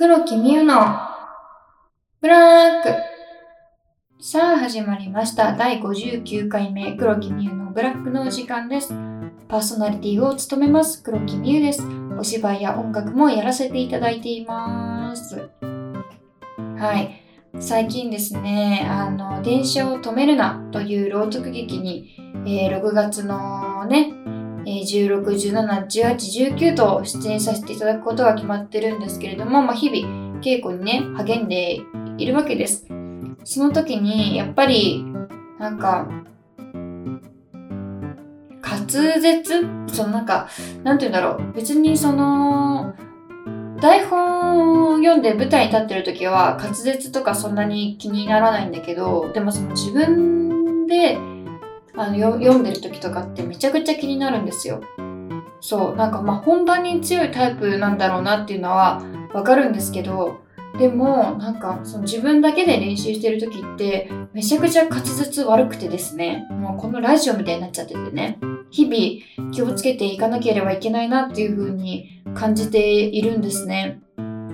黒木美優のブラック。さあ始まりました。第59回目黒木美優のブラックのお時間です。パーソナリティを務めます黒木美優です。お芝居や音楽もやらせていただいています。はい。最近ですねあの電車を止めるなという朗読劇に、えー、6月のね16、17、18、19と出演させていただくことが決まってるんですけれども、まあ、日々稽古にね、励んでいるわけです。その時に、やっぱり、なんか、滑舌？そのなんか、なんて言うんだろう。別にその、台本を読んで舞台に立ってる時は滑舌とかそんなに気にならないんだけど、でもその自分であの読んでる時とかってめちゃくちゃ気になるんですよ。そうなんかまあ本番に強いタイプなんだろうなっていうのはわかるんですけどでもなんかその自分だけで練習してる時ってめちゃくちゃ滑舌悪くてですねもうこのラジオみたいになっちゃっててね日々気をつけていかなければいけないなっていう風に感じているんですね。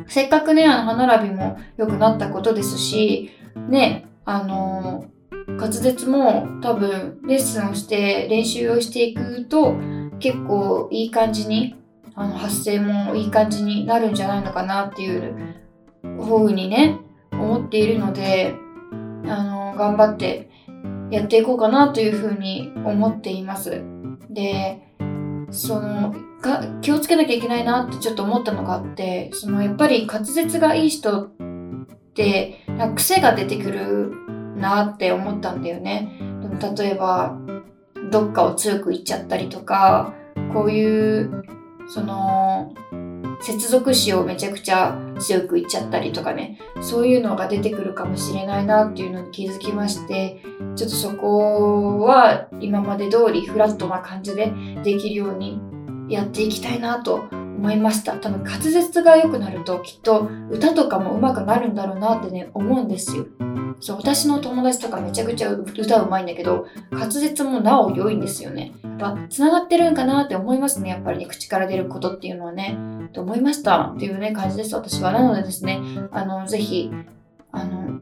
せっかくねあの歯並びも良くなったことですしねあの滑舌も多分レッスンをして練習をしていくと結構いい感じにあの発声もいい感じになるんじゃないのかなっていうふうにね思っているのであの頑張ってやっていこうかなというふうに思っています。でそのが気をつけなきゃいけないなってちょっと思ったのがあってそのやっぱり滑舌がいい人って癖が出てくるなって思ったんだよね。でも例えばどっかを強く言っちゃったりとかこういうその接続詞をめちゃくちゃ強く言っちゃったりとかねそういうのが出てくるかもしれないなっていうのに気づきましてちょっとそこは今まで通りフラットな感じでできるようにやっていきたいなと思いました。多分滑舌が良くなるときっと歌とかも上手くなるんだろうなってね思うんですよ。そう私の友達とかめちゃくちゃ歌うまいんだけど滑舌もなお良いんですよね。やっぱ繋がってるんかなって思いますね。やっぱりね口から出ることっていうのはね。と思いました。っていうね感じです私は。なのでですねあのぜひあの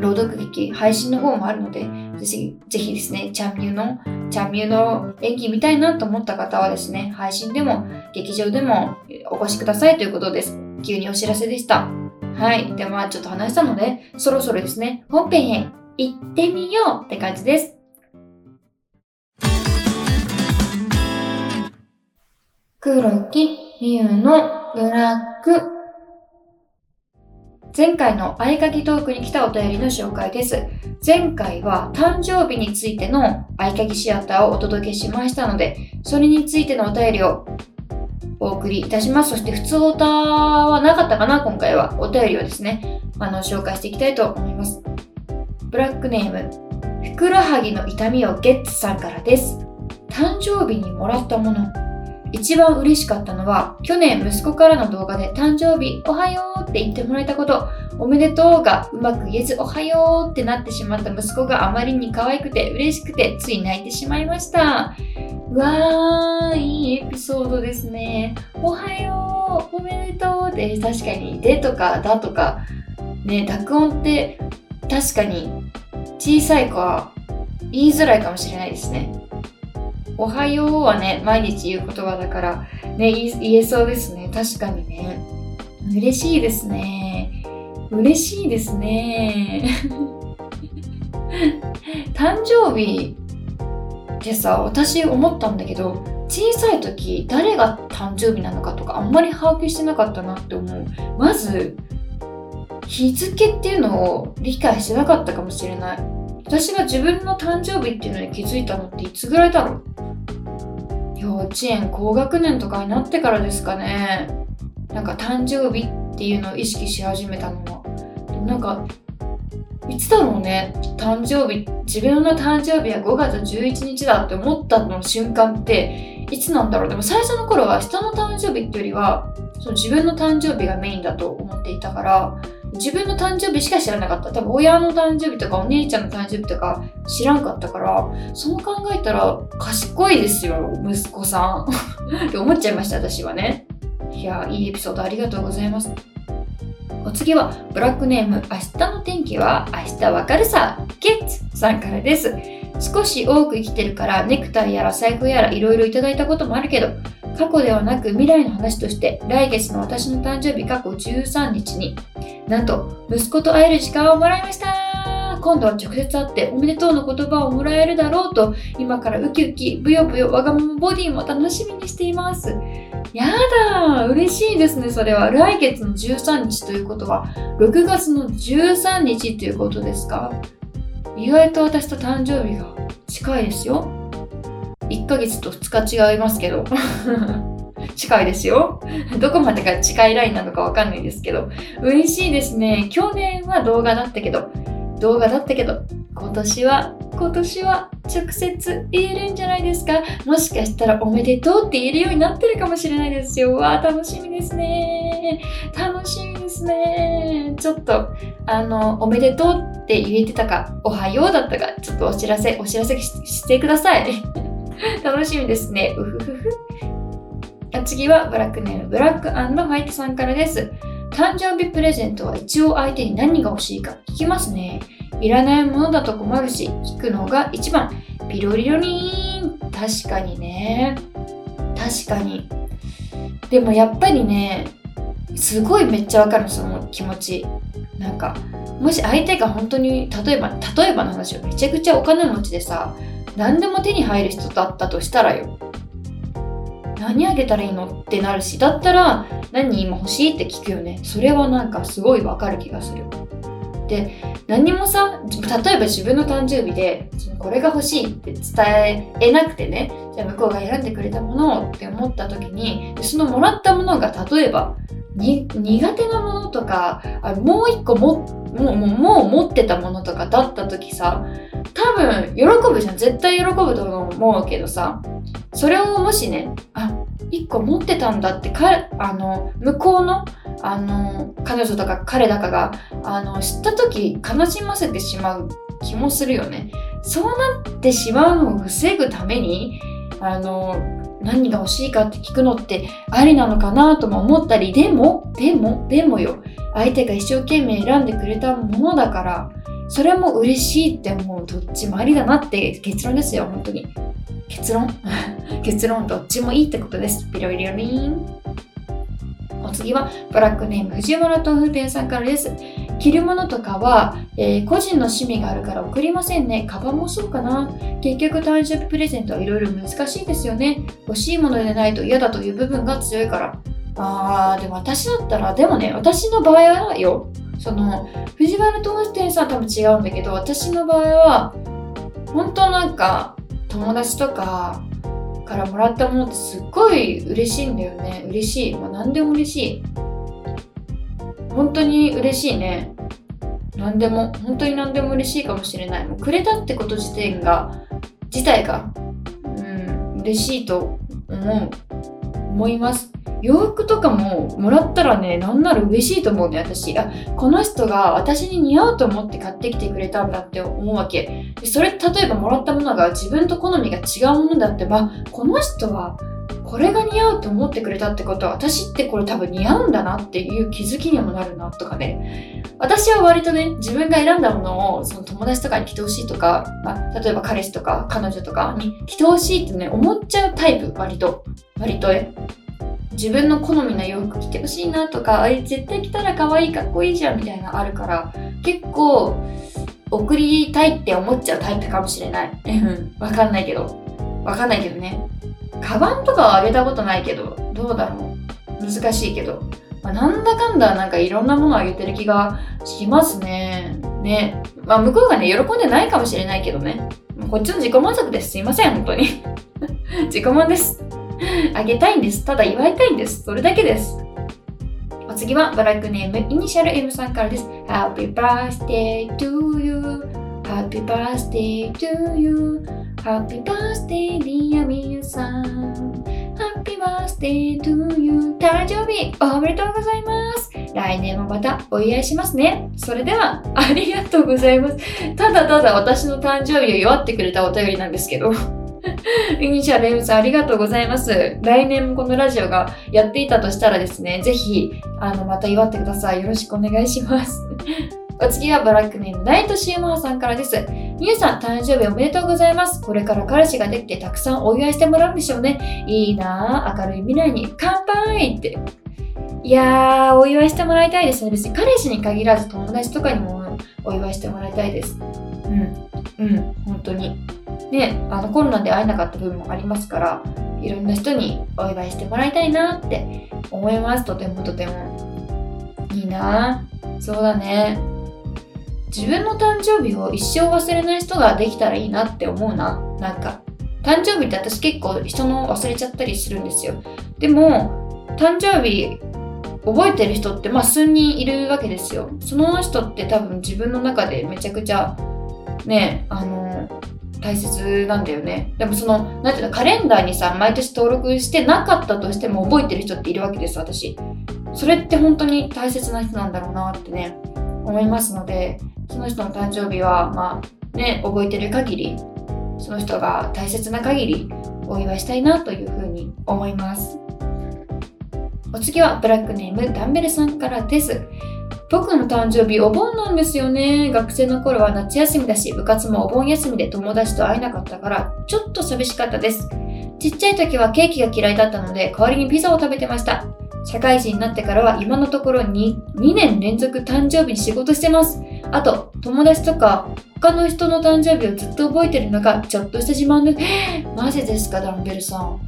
朗読劇配信の方もあるのでぜひぜひですねチャンミューのチャンミューの演技見たいなと思った方はですね配信でも劇場でもお越しくださいということです急にお知らせでしたはい。で、まあちょっと話したので、そろそろですね、本編へ行ってみようって感じです。黒木美優のブラック。前回の合鍵トークに来たお便りの紹介です。前回は誕生日についての合鍵シアターをお届けしましたので、それについてのお便りをお送りいたします。そして、普通オタはなかったかな今回は。お便りをですね、あの、紹介していきたいと思います。ブラックネーム、ふくらはぎの痛みをゲッツさんからです。誕生日にもらったもの。一番嬉しかったのは、去年息子からの動画で誕生日おはようって言ってもらえたこと、おめでとうがうまく言えずおはようってなってしまった息子があまりに可愛くて嬉しくてつい泣いてしまいました。わー、いいエピソードですね。おはよう、おめでとうって、確かに、でとかだとか、ね、濁音って確かに小さい子は言いづらいかもしれないですね。おはようはね、毎日言う言葉だから、ね、言えそうですね。確かにね。嬉しいですね。嬉しいですね。誕生日でさ私思ったんだけど小さい時誰が誕生日なのかとかあんまり把握してなかったなって思うまず日付っていうのを理解してなかったかもしれない私が自分の誕生日っていうのに気づいたのっていつぐらいだろう？幼稚園高学年とかになってからですかね。なんか誕生日っていうのを意識し始めたのは。なんかいつだろうね？誕生日自分の誕生日は5月11日だって思ったの瞬間っていつなんだろう？でも最初の頃は人の誕生日っていうよりはその自分の誕生日がメインだと思っていたから自分の誕生日しか知らなかった。多分親の誕生日とかお姉ちゃんの誕生日とか知らんかったからそう考えたら賢いですよ息子さん。って思っちゃいました私はね。いやいいエピソードありがとうございます。お次は、ブラックネーム、明日の天気は明日わかるさ、ゲッツさんからです。少し多く生きてるからネクタイやら財布やらいろいろいただいたこともあるけど、過去ではなく未来の話として来月の私の誕生日過去13日になんと息子と会える時間をもらいました。今度は直接会っておめでとうの言葉をもらえるだろうと今からウキウキブヨブヨわがままボディも楽しみにしています。やだ嬉しいですねそれは。来月の13日ということは6月の13日ということですか？意外と私と誕生日が近いですよ。1ヶ月と2日違いますけど。近いですよ。どこまでが近いラインなのかわかんないですけど。嬉しいですね。去年は動画だったけど、動画だったけど、今年は、今年は直接言えるんじゃないですか。もしかしたらおめでとうって言えるようになってるかもしれないですよ。わあ、楽しみですね。楽しみですね。ちょっと、あの、おめでとうって言えてたか、おはようだったか、ちょっとお知らせ、お知らせしてください。楽しみですね。うふふふ。次はブラックネームブラックホワイトさんからです。誕生日プレゼントは一応相手に何が欲しいか聞きますね。いらないものだと困るし、聞くのが一番。ピロリロリーン。確かにね。確かに。でもやっぱりね、すごいめっちゃわかるその気持ち。なんか、もし相手が本当に、例えば、例えばの話をめちゃくちゃお金持ちでさ、何でも手に入る人だったとしたらよ。何あげたらいいのってなるし、だったら何今欲しいって聞くよね。それはなんかすごいわかる気がする。で、何もさ、例えば自分の誕生日で、これが欲しいって伝えなくてね、じゃあ向こうが選んでくれたものをって思った時に、そのもらったものが例えば、苦手なものとか、あもう一個持っても、もう、もう持ってたものとかだった時さ、多分喜ぶじゃん。絶対喜ぶと思うけどさ、それをもしね、あ、一個持ってたんだってか、あの、向こうの、あの、彼女とか彼だかが、あの、知った時悲しませてしまう気もするよね。そうなってしまうのを防ぐために、あの、何が欲しいかって聞くのってありなのかなとも思ったり、でも、でも、でもよ、相手が一生懸命選んでくれたものだから、それも嬉しいって思うどっちもありだなって結論ですよ、本当に。結論？結論どっちもいいってことです。ピロリロリーン。お次は、ブラックネーム藤原豆腐店さんからです。着るものとかは、えー、個人の趣味があるから送りませんね。カバンもそうかな。結局誕生日プレゼントはいろいろ難しいですよね。欲しいものでないと嫌だという部分が強いから。あー、でも私だったら、でもね、私の場合はよ、その、藤原豆腐店さん多分違うんだけど、私の場合は、本当なんか、友達とかからもらったものってすっごい嬉しいんだよね。嬉しい。まあ、何でも嬉しい。本当に嬉しいね。何でも、本当に何でも嬉しいかもしれない。もうくれたってこと自体が、自体が、うん、嬉しいと思う、思います。洋服とかももらったらね、なんなら嬉しいと思うね、私。あ、この人が私に似合うと思って買ってきてくれたんだって思うわけ。でそれ、例えばもらったものが自分と好みが違うものだってば、この人はこれが似合うと思ってくれたってことは私ってこれ多分似合うんだなっていう気づきにもなるなとかね。私は割とね自分が選んだものをその友達とかに着てほしいとか、まあ、例えば彼氏とか彼女とかに着てほしいってね思っちゃうタイプ割と。割とね自分の好みの洋服着てほしいなとかあれ絶対着たら可愛いかっこいいじゃんみたいなあるから結構送りたいって思っちゃうタイプかもしれない。わかんないけど。わかんないけどね。カバンとかはあげたことないけどどうだろう。難しいけど、まあ、なんだかんだなんかいろんなものあげてる気がしますね。ね。まあ向こうがね喜んでないかもしれないけどね。こっちの自己満足です。すいません本当に。自己満です。あげたいんです。ただ祝いたいんです。それだけです。お次はブラックネームイニシャル M さんからです。Happy birthday to you. Happy birthday to you.Happy birthday dear みゆさん。Happy birthday to you. 誕生日おめでとうございます。来年もまたお祝いしますね。それでは、ありがとうございます。ただただ私の誕生日を祝ってくれたお便りなんですけど。イニシャル M さんありがとうございます。来年もこのラジオがやっていたとしたらですね、ぜひ、あの、また祝ってください。よろしくお願いします。お次はブラックネーム、ナイトシーマーさんからです。みゆさん、誕生日おめでとうございます。これから彼氏ができてたくさんお祝いしてもらうんでしょうね。いいなぁ、明るい未来に乾杯って。いやー、お祝いしてもらいたいですね。別に彼氏に限らず友達とかにもお祝いしてもらいたいです。うん、うん、本当に。ね、あのコロナで会えなかった部分もありますから、いろんな人にお祝いしてもらいたいなって思います。とてもとても。いいなぁ。そうだね。自分の誕生日を一生忘れない人ができたらいいなって思うな。なんか、誕生日って私結構人の忘れちゃったりするんですよ。でも、誕生日覚えてる人ってまあ数人いるわけですよ。その人って多分自分の中でめちゃくちゃね、あの、大切なんだよね。でもその、なんていうの、カレンダーにさ、毎年登録してなかったとしても覚えてる人っているわけです、私。それって本当に大切な人なんだろうなってね、思いますので、その人の誕生日は、まあ、ね、覚えてる限り、その人が大切な限り、お祝いしたいなというふうに思います。お次はブラックネームダンベルさんからです。僕の誕生日お盆なんですよね。学生の頃は夏休みだし、部活もお盆休みで友達と会えなかったから、ちょっと寂しかったです。ちっちゃい時はケーキが嫌いだったので、代わりにピザを食べてました。社会人になってからは今のところ 2, 2年連続誕生日に仕事してます。あと、友達とか他の人の誕生日をずっと覚えてるのがちょっとした自慢です。マジですか、ダンベルさん。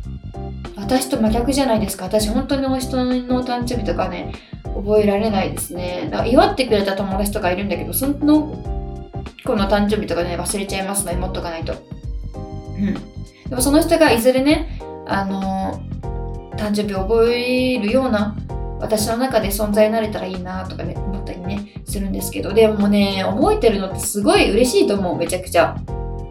私と真逆じゃないですか。私本当にお人の誕生日とかね、覚えられないですね。だから祝ってくれた友達とかいるんだけど、その子の誕生日とかね、忘れちゃいますね、持っとかないと。うん。でもその人がいずれね、あの誕生日を覚えるような私の中で存在になれたらいいなとかね、思ったりね、するんですけど、でもね、覚えてるのってすごい嬉しいと思う、めちゃくちゃ。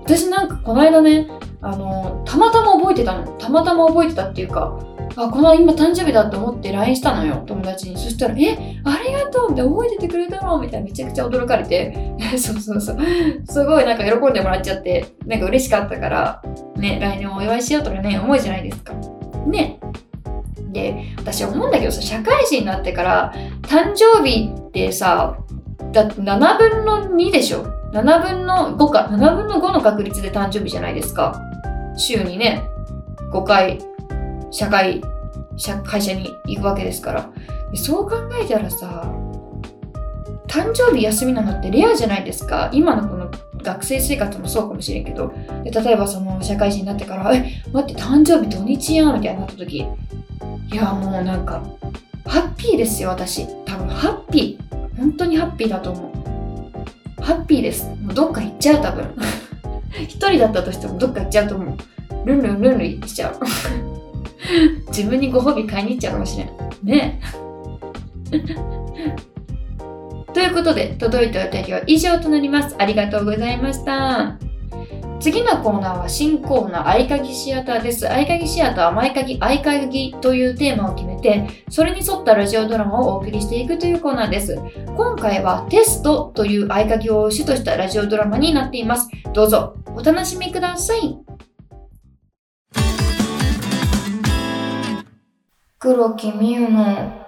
私なんかこの間ね、あの、たまたま覚えてたの。たまたま覚えてたっていうか、あ、この今誕生日だって思って LINE したのよ、友達に。そしたら、え、ありがとうって覚えててくれたの？みたいなめちゃくちゃ驚かれて、そうそうそう。すごいなんか喜んでもらっちゃって、なんか嬉しかったから、ね、来年お祝いしようとかね、思うじゃないですか。ね。で、私思うんだけどさ、社会人になってから、誕生日ってさ、だって7分の2でしょ ?7 分の5か。7分の5の確率で誕生日じゃないですか。週にね、5回、社会、社会社に行くわけですから。そう考えたらさ、誕生日休みなのってレアじゃないですか？今のこの学生生活もそうかもしれんけど。で例えばその社会人になってから、え、待って誕生日土日やんみたいになった時、いやもうなんか、ハッピーですよ、私。多分ハッピー。本当にハッピーだと思う。ハッピーです。もうどっか行っちゃう、多分。一人だったとしてもどっか行っちゃうと思う。ルンルンルンルンしちゃう。自分にご褒美買いに行っちゃうかもしれん。ねえということで、届いたお便りは以上となります。ありがとうございました。次のコーナーは新コーナー、合鍵シアターです。合鍵シアターは毎鍵合鍵というテーマを決めて、それに沿ったラジオドラマをお送りしていくというコーナーです。今回はテストという合鍵を主としたラジオドラマになっています。どうぞお楽しみください。黒木美優の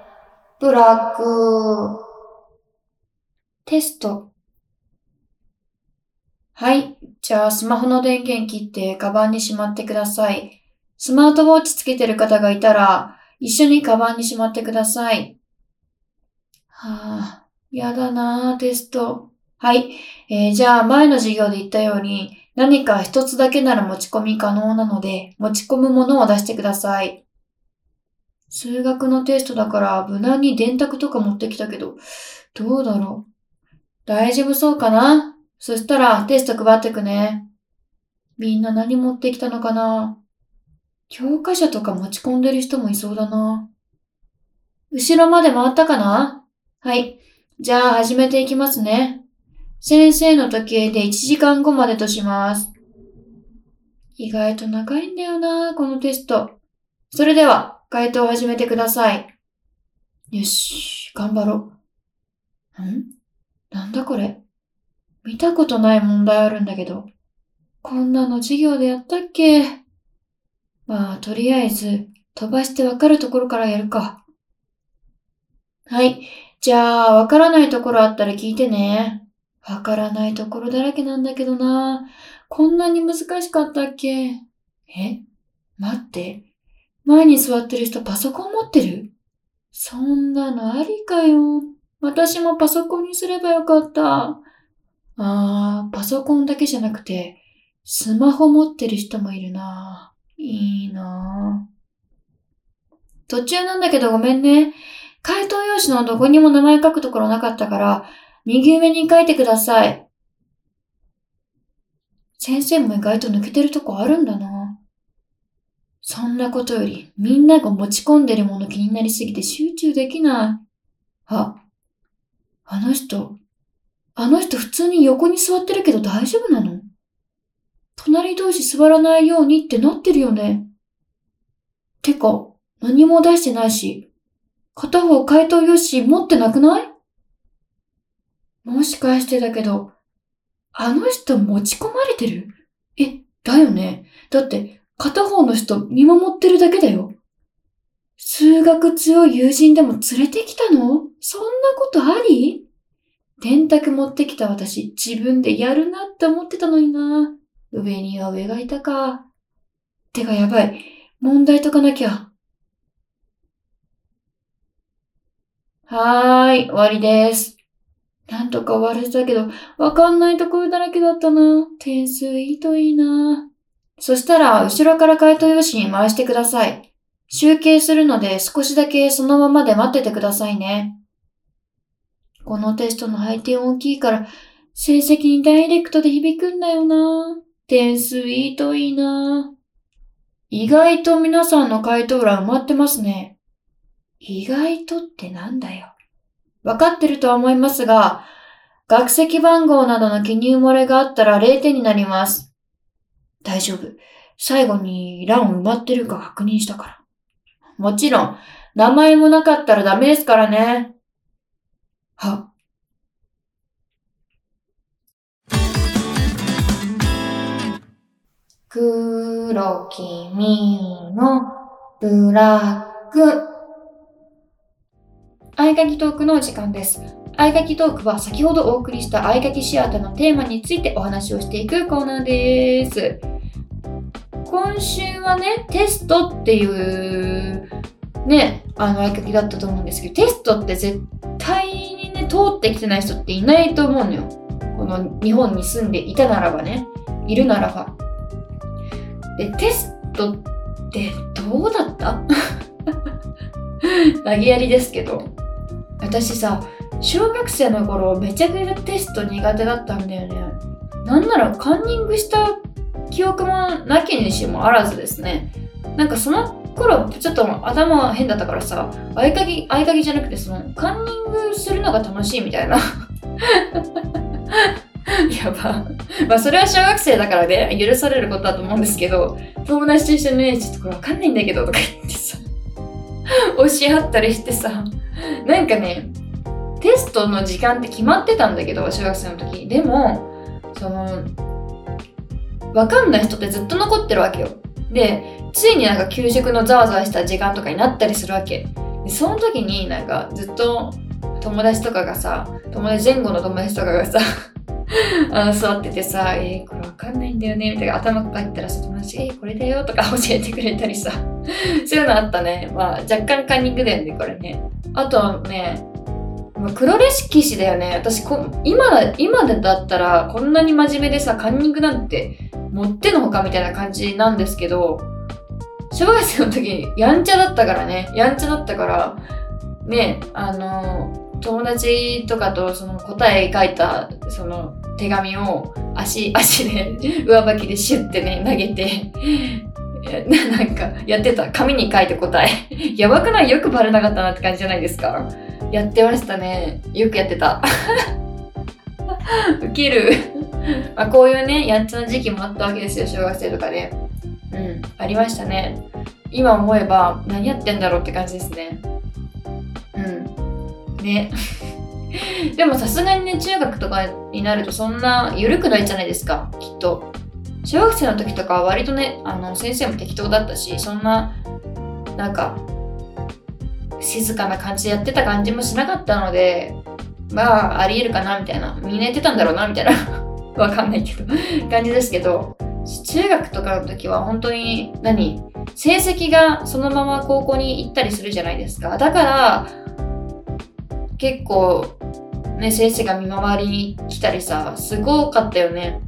ブラックテスト。はい。じゃあ、スマホの電源切って、カバンにしまってください。スマートウォッチつけてる方がいたら、一緒にカバンにしまってください。はあ、やだなあテスト。はい。えー、じゃあ、前の授業で言ったように、何か一つだけなら持ち込み可能なので、持ち込むものを出してください。数学のテストだから、無難に電卓とか持ってきたけど、どうだろう。大丈夫そうかな？そしたらテスト配ってくね。みんな何持ってきたのかな？教科書とか持ち込んでる人もいそうだな。後ろまで回ったかな？はい。じゃあ始めていきますね。先生の時計で1時間後までとします。意外と長いんだよな、このテスト。それでは、回答を始めてください。よし、頑張ろう。ん？なんだこれ？見たことない問題あるんだけど。こんなの授業でやったっけ？まあ、とりあえず、飛ばしてわかるところからやるか。はい。じゃあ、わからないところあったら聞いてね。わからないところだらけなんだけどな。こんなに難しかったっけ？え？待って。前に座ってる人パソコン持ってる？そんなのありかよ。私もパソコンにすればよかった。あー、パソコンだけじゃなくて、スマホ持ってる人もいるな。いいな途中なんだけどごめんね。回答用紙のどこにも名前書くところなかったから、右上に書いてください。先生も意外と抜けてるとこあるんだな。そんなことより、みんなが持ち込んでるもの気になりすぎて集中できない。あ、あの人、あの人普通に横に座ってるけど大丈夫なの？隣同士座らないようにってなってるよね。てか、何も出してないし、片方回答用紙持ってなくない？もしかしてだけど、あの人持ち込まれてる？え、だよね。だって、片方の人見守ってるだけだよ。数学強い友人でも連れてきたの？そんなことあり？電卓持ってきた私、自分でやるなって思ってたのにな。上には上がいたか。てかやばい。問題解かなきゃ。はーい、終わりです。なんとか終われたけど、わかんないところだらけだったな。点数いいといいな。そしたら、後ろから回答用紙に回してください。集計するので少しだけそのままで待っててくださいね。このテストの配点大きいから、成績にダイレクトで響くんだよな。点数いいといいな。意外と皆さんの回答欄埋まってますね。意外とってなんだよ。わかってるとは思いますが、学籍番号などの記入漏れがあったら0点になります。大丈夫。最後に欄埋まってるか確認したから。もちろん、名前もなかったらダメですからね。は。黒きみのブラック。合鍵トークの時間です。合鍵トークは先ほどお送りした合鍵シアターのテーマについてお話をしていくコーナーです。今週はね、テストっていうね、あの合鍵だったと思うんですけど、テストって絶対通ってきてない人っていないと思うのよ。この日本に住んでいたならばね、いるならば。で、テストってどうだった？投げやりですけど。私さ、小学生の頃めちゃくちゃテスト苦手だったんだよね。なんならカンニングした記憶もなきにしもあらずですね。なんかその頃ちょっと頭変だったからさ合鍵合鍵じゃなくてそのカンニングするのが楽しいみたいな。やば。まあそれは小学生だからね許されることだと思うんですけど友達と一緒にねちょっとこれわかんないんだけどとか言ってさ教え合ったりしてさなんかねテストの時間って決まってたんだけど小学生の時。でもそのわかんない人ってずっと残ってるわけよ。でついになんか給食のざわざわした時間とかになったりするわけ。でその時になんかずっと友達とかがさ友達前後の友達とかがさ あの座っててさ「えー、これわかんないんだよね」みたいな頭抱えたらさ友達「えー、これだよ」とか 教えてくれたりさそういうのあったね。まあ若干カンニングだよねこれね。あとはね黒歴史だよね。私こ今だ今だったらこんなに真面目でさカンニングなんてもってのほかみたいな感じなんですけど小学生の時やんちゃだったからね。やんちゃだったからねあの友達とかとその答え書いたその手紙を足足で上履きでシュッてね投げてなんかやってた。紙に書いて答え。やばくない？よくバレなかったなって感じじゃないですか。やってましたね。よくやってた。ウケる。まあこういうねやんちゃな時期もあったわけですよ小学生とかで。うんありましたね。今思えば何やってんだろうって感じですね。うん。ね。でもさすがにね中学とかになるとそんな緩くないじゃないですかきっと。小学生の時とかは割とね、あの、先生も適当だったし、そんな、なんか、静かな感じでやってた感じもしなかったので、まあ、ありえるかな、みたいな。みんな言ってたんだろうな、みたいな。わかんないけど。感じですけど、中学とかの時は本当に何、成績がそのまま高校に行ったりするじゃないですか。だから、結構、ね、先生が見回りに来たりさ、すごかったよね。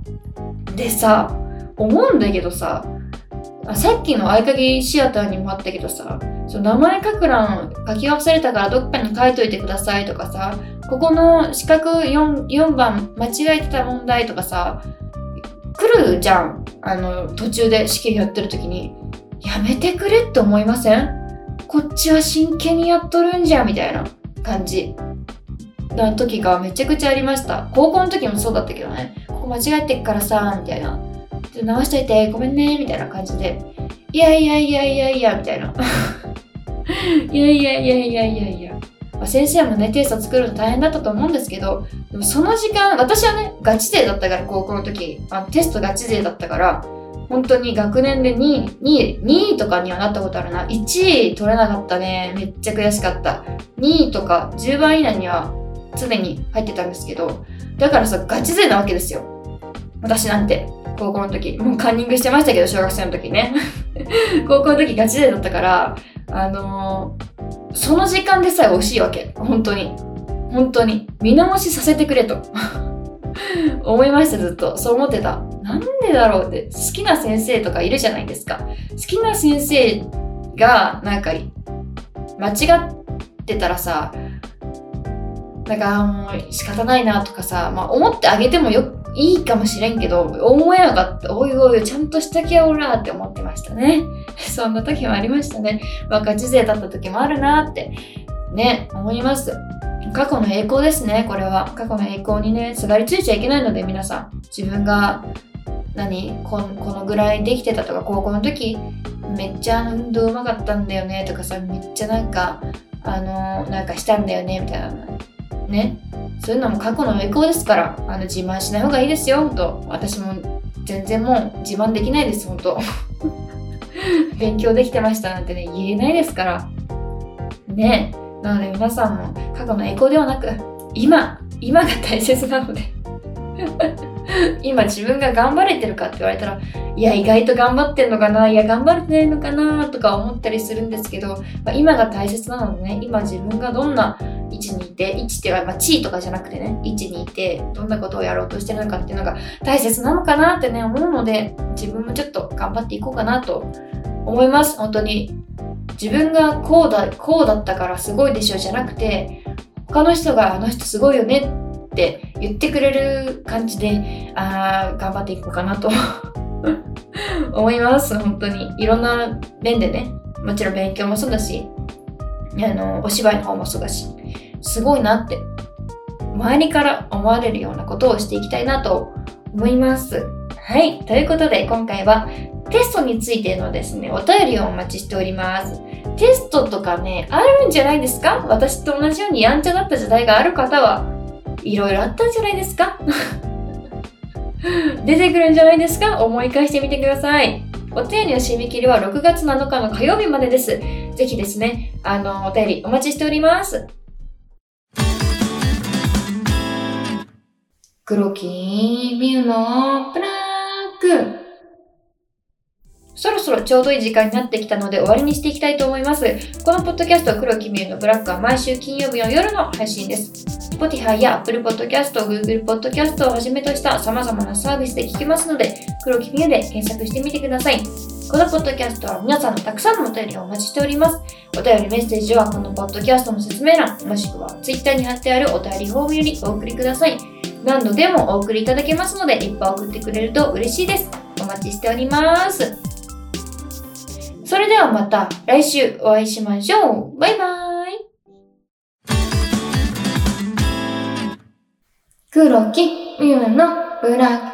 でさ、思うんだけどさ、さっきの合鍵シアターにもあったけどさ、その名前書く欄書き忘れたからどっかに書いといてくださいとかさ、ここの四角 4, 4番間違えてた問題とかさ、来るじゃん。あの、途中で試験やってる時に。やめてくれって思いません？こっちは真剣にやっとるんじゃみたいな感じ。な時がめちゃくちゃありました。高校の時もそうだったけどね。ここ間違えてっからさ、みたいな。直しといて、ごめんね、みたいな感じで。いやいやいやいやいや、みたいな。いやいやいやいやいやいや。まあ、先生もね、テスト作るの大変だったと思うんですけど、でもその時間、私はね、ガチ勢だったから、高校の時。あのテストガチ勢だったから、本当に学年で2位、2位、2位とかにはなったことあるな。1位取れなかったね。めっちゃ悔しかった。2位とか10番以内には常に入ってたんですけど、だからさ、ガチ勢なわけですよ。私なんて。高校の時。もうカンニングしてましたけど、小学生の時ね。高校の時ガチ勢だったから、あのー、その時間でさえ惜しいわけ。本当に。本当に。見直しさせてくれと。思いました、ずっと。そう思ってた。なんでだろうって。好きな先生とかいるじゃないですか。好きな先生が、なんか、間違ってたらさ、なんかもう仕方ないなとかさ、まあ思ってあげてもよ、いいかもしれんけど、思えなかった。おいおい、ちゃんとしときゃおらって思ってましたね。そんな時もありましたね。若知勢だった時もあるなって、ね、思います。過去の栄光ですね、これは。過去の栄光にね、すがりついちゃいけないので、皆さん。自分が、何ここのぐらいできてたとか、高校の時、めっちゃ運動うまかったんだよねとかさ、めっちゃなんか、あの、なんかしたんだよねみたいな。ね。そういうのも過去の栄光ですから、あの自慢しない方がいいですよ、と。私も全然もう自慢できないです、ほんと。勉強できてましたなんてね、言えないですから。ね。なので皆さんも過去の栄光ではなく、今、今が大切なので 今自分が頑張れてるかって言われたら、いや、意外と頑張ってんのかな、いや、頑張れてないのかな、とか思ったりするんですけど、まあ、今が大切なのでね、今自分がどんな置にいて、位置っていうか、まあ、地位とかじゃなくてね、位置にいて、どんなことをやろうとしてるのかっていうのが大切なのかなってね、思うので、自分もちょっと頑張っていこうかなと思います、本当に。自分がこうだ、こうだったからすごいでしょじゃなくて、他の人があの人すごいよねって言ってくれる感じで、あ頑張っていこうかなと 思います。本当に。いろんな面でね、もちろん勉強もそうだし、あの、お芝居の方もそうだし、すごいなって、周りから思われるようなことをしていきたいなと思います。はい。ということで、今回はテストについてのですね、お便りをお待ちしております。テストとかね、あるんじゃないですか？私と同じようにやんちゃだった時代がある方はいろいろあったんじゃないですか？出てくるんじゃないですか？思い返してみてください。お便りの締め切りは6月7日の火曜日までです。ぜひですね、あの、お便りお待ちしております。黒木ミュのプラックそろそろちょうどいい時間になってきたので終わりにしていきたいと思います。このポッドキャスト黒木美優のブラックは毎週金曜日の夜の配信です。Spotify や Apple Podcast、Google Podcast をはじめとした様々なサービスで聞けますので、黒木美優で検索してみてください。このポッドキャストは皆さんのたくさんのお便りをお待ちしております。お便りメッセージはこのポッドキャストの説明欄、もしくは Twitter に貼ってあるお便りフォームよりお送りください。何度でもお送りいただけますので、いっぱい送ってくれると嬉しいです。お待ちしております。それではまた来週お会いしましょう。バイバーイ。黒木ミュのブラック。